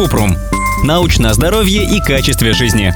Купрум. Научное здоровье и качестве жизни.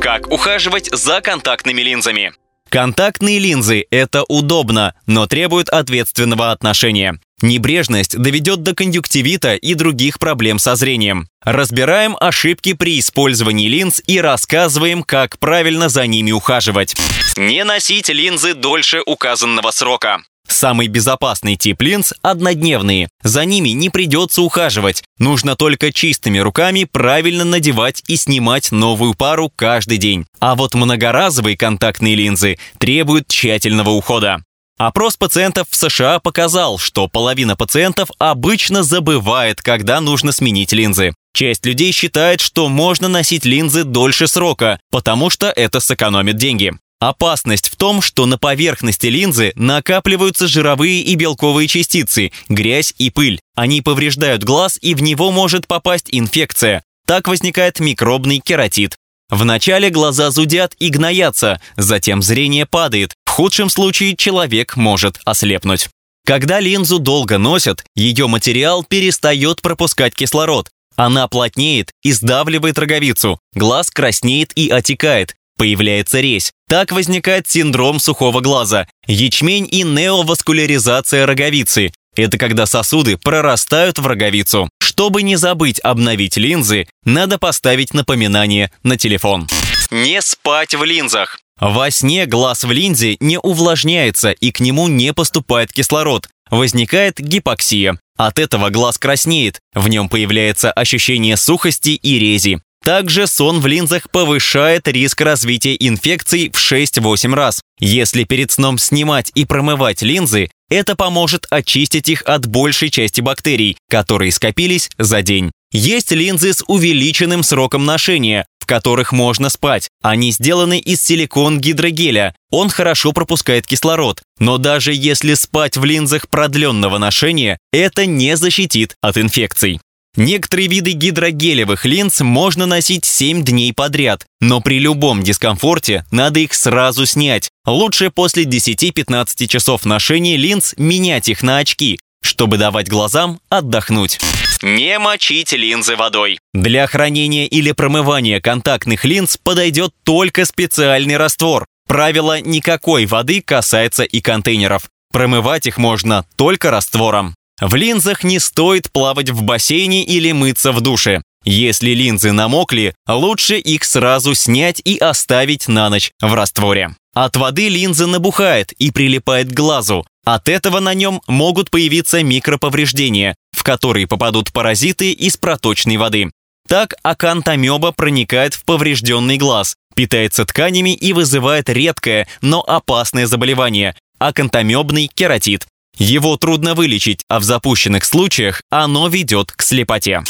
Как ухаживать за контактными линзами? Контактные линзы – это удобно, но требуют ответственного отношения. Небрежность доведет до конъюнктивита и других проблем со зрением. Разбираем ошибки при использовании линз и рассказываем, как правильно за ними ухаживать. Не носить линзы дольше указанного срока. Самый безопасный тип линз – однодневные. За ними не придется ухаживать. Нужно только чистыми руками правильно надевать и снимать новую пару каждый день. А вот многоразовые контактные линзы требуют тщательного ухода. Опрос пациентов в США показал, что половина пациентов обычно забывает, когда нужно сменить линзы. Часть людей считает, что можно носить линзы дольше срока, потому что это сэкономит деньги. Опасность в том, что на поверхности линзы накапливаются жировые и белковые частицы, грязь и пыль. Они повреждают глаз, и в него может попасть инфекция. Так возникает микробный кератит. Вначале глаза зудят и гноятся, затем зрение падает. В худшем случае человек может ослепнуть. Когда линзу долго носят, ее материал перестает пропускать кислород. Она плотнеет и сдавливает роговицу, глаз краснеет и отекает, появляется резь. Так возникает синдром сухого глаза, ячмень и неоваскуляризация роговицы. Это когда сосуды прорастают в роговицу. Чтобы не забыть обновить линзы, надо поставить напоминание на телефон. Не спать в линзах. Во сне глаз в линзе не увлажняется и к нему не поступает кислород. Возникает гипоксия. От этого глаз краснеет, в нем появляется ощущение сухости и рези. Также сон в линзах повышает риск развития инфекций в 6-8 раз. Если перед сном снимать и промывать линзы, это поможет очистить их от большей части бактерий, которые скопились за день. Есть линзы с увеличенным сроком ношения, в которых можно спать. Они сделаны из силикон-гидрогеля. Он хорошо пропускает кислород. Но даже если спать в линзах продленного ношения, это не защитит от инфекций. Некоторые виды гидрогелевых линз можно носить 7 дней подряд, но при любом дискомфорте надо их сразу снять. Лучше после 10-15 часов ношения линз менять их на очки, чтобы давать глазам отдохнуть. Не мочить линзы водой. Для хранения или промывания контактных линз подойдет только специальный раствор. Правило «никакой воды» касается и контейнеров. Промывать их можно только раствором. В линзах не стоит плавать в бассейне или мыться в душе. Если линзы намокли, лучше их сразу снять и оставить на ночь в растворе. От воды линза набухает и прилипает к глазу. От этого на нем могут появиться микроповреждения, в которые попадут паразиты из проточной воды. Так акантомеба проникает в поврежденный глаз, питается тканями и вызывает редкое, но опасное заболевание – акантомебный кератит. Его трудно вылечить, а в запущенных случаях оно ведет к слепоте.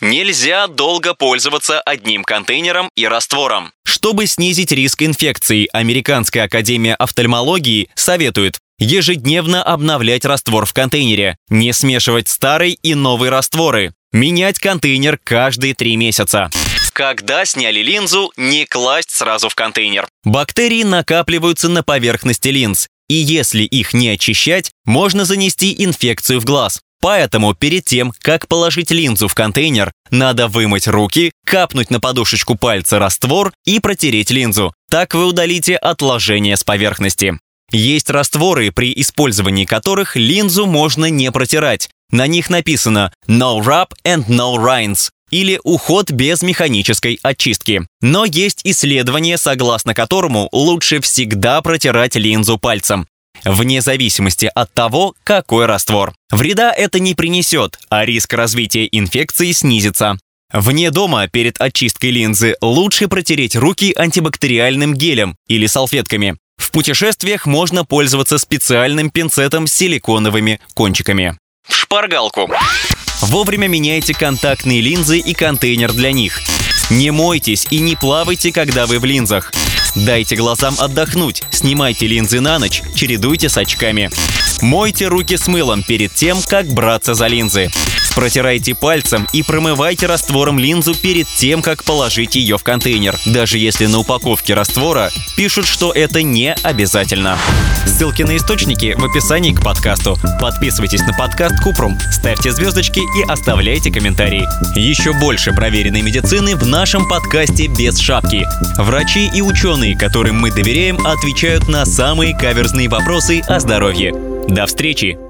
Нельзя долго пользоваться одним контейнером и раствором. Чтобы снизить риск инфекции, Американская академия офтальмологии советует ежедневно обновлять раствор в контейнере, не смешивать старый и новый растворы, менять контейнер каждые три месяца. Когда сняли линзу, не класть сразу в контейнер. Бактерии накапливаются на поверхности линз, и если их не очищать, можно занести инфекцию в глаз. Поэтому перед тем, как положить линзу в контейнер, надо вымыть руки, капнуть на подушечку пальца раствор и протереть линзу. Так вы удалите отложение с поверхности. Есть растворы, при использовании которых линзу можно не протирать. На них написано «No rub and no rinse» или уход без механической очистки. Но есть исследование, согласно которому лучше всегда протирать линзу пальцем вне зависимости от того, какой раствор. Вреда это не принесет, а риск развития инфекции снизится. Вне дома перед очисткой линзы лучше протереть руки антибактериальным гелем или салфетками. В путешествиях можно пользоваться специальным пинцетом с силиконовыми кончиками. В шпаргалку. Вовремя меняйте контактные линзы и контейнер для них. Не мойтесь и не плавайте, когда вы в линзах. Дайте глазам отдохнуть, снимайте линзы на ночь, чередуйте с очками. Мойте руки с мылом перед тем, как браться за линзы. Протирайте пальцем и промывайте раствором линзу перед тем, как положить ее в контейнер, даже если на упаковке раствора пишут, что это не обязательно. Ссылки на источники в описании к подкасту. Подписывайтесь на подкаст Купрум, ставьте звездочки и оставляйте комментарии. Еще больше проверенной медицины в нашем подкасте «Без шапки». Врачи и ученые, которым мы доверяем, отвечают на самые каверзные вопросы о здоровье. До встречи!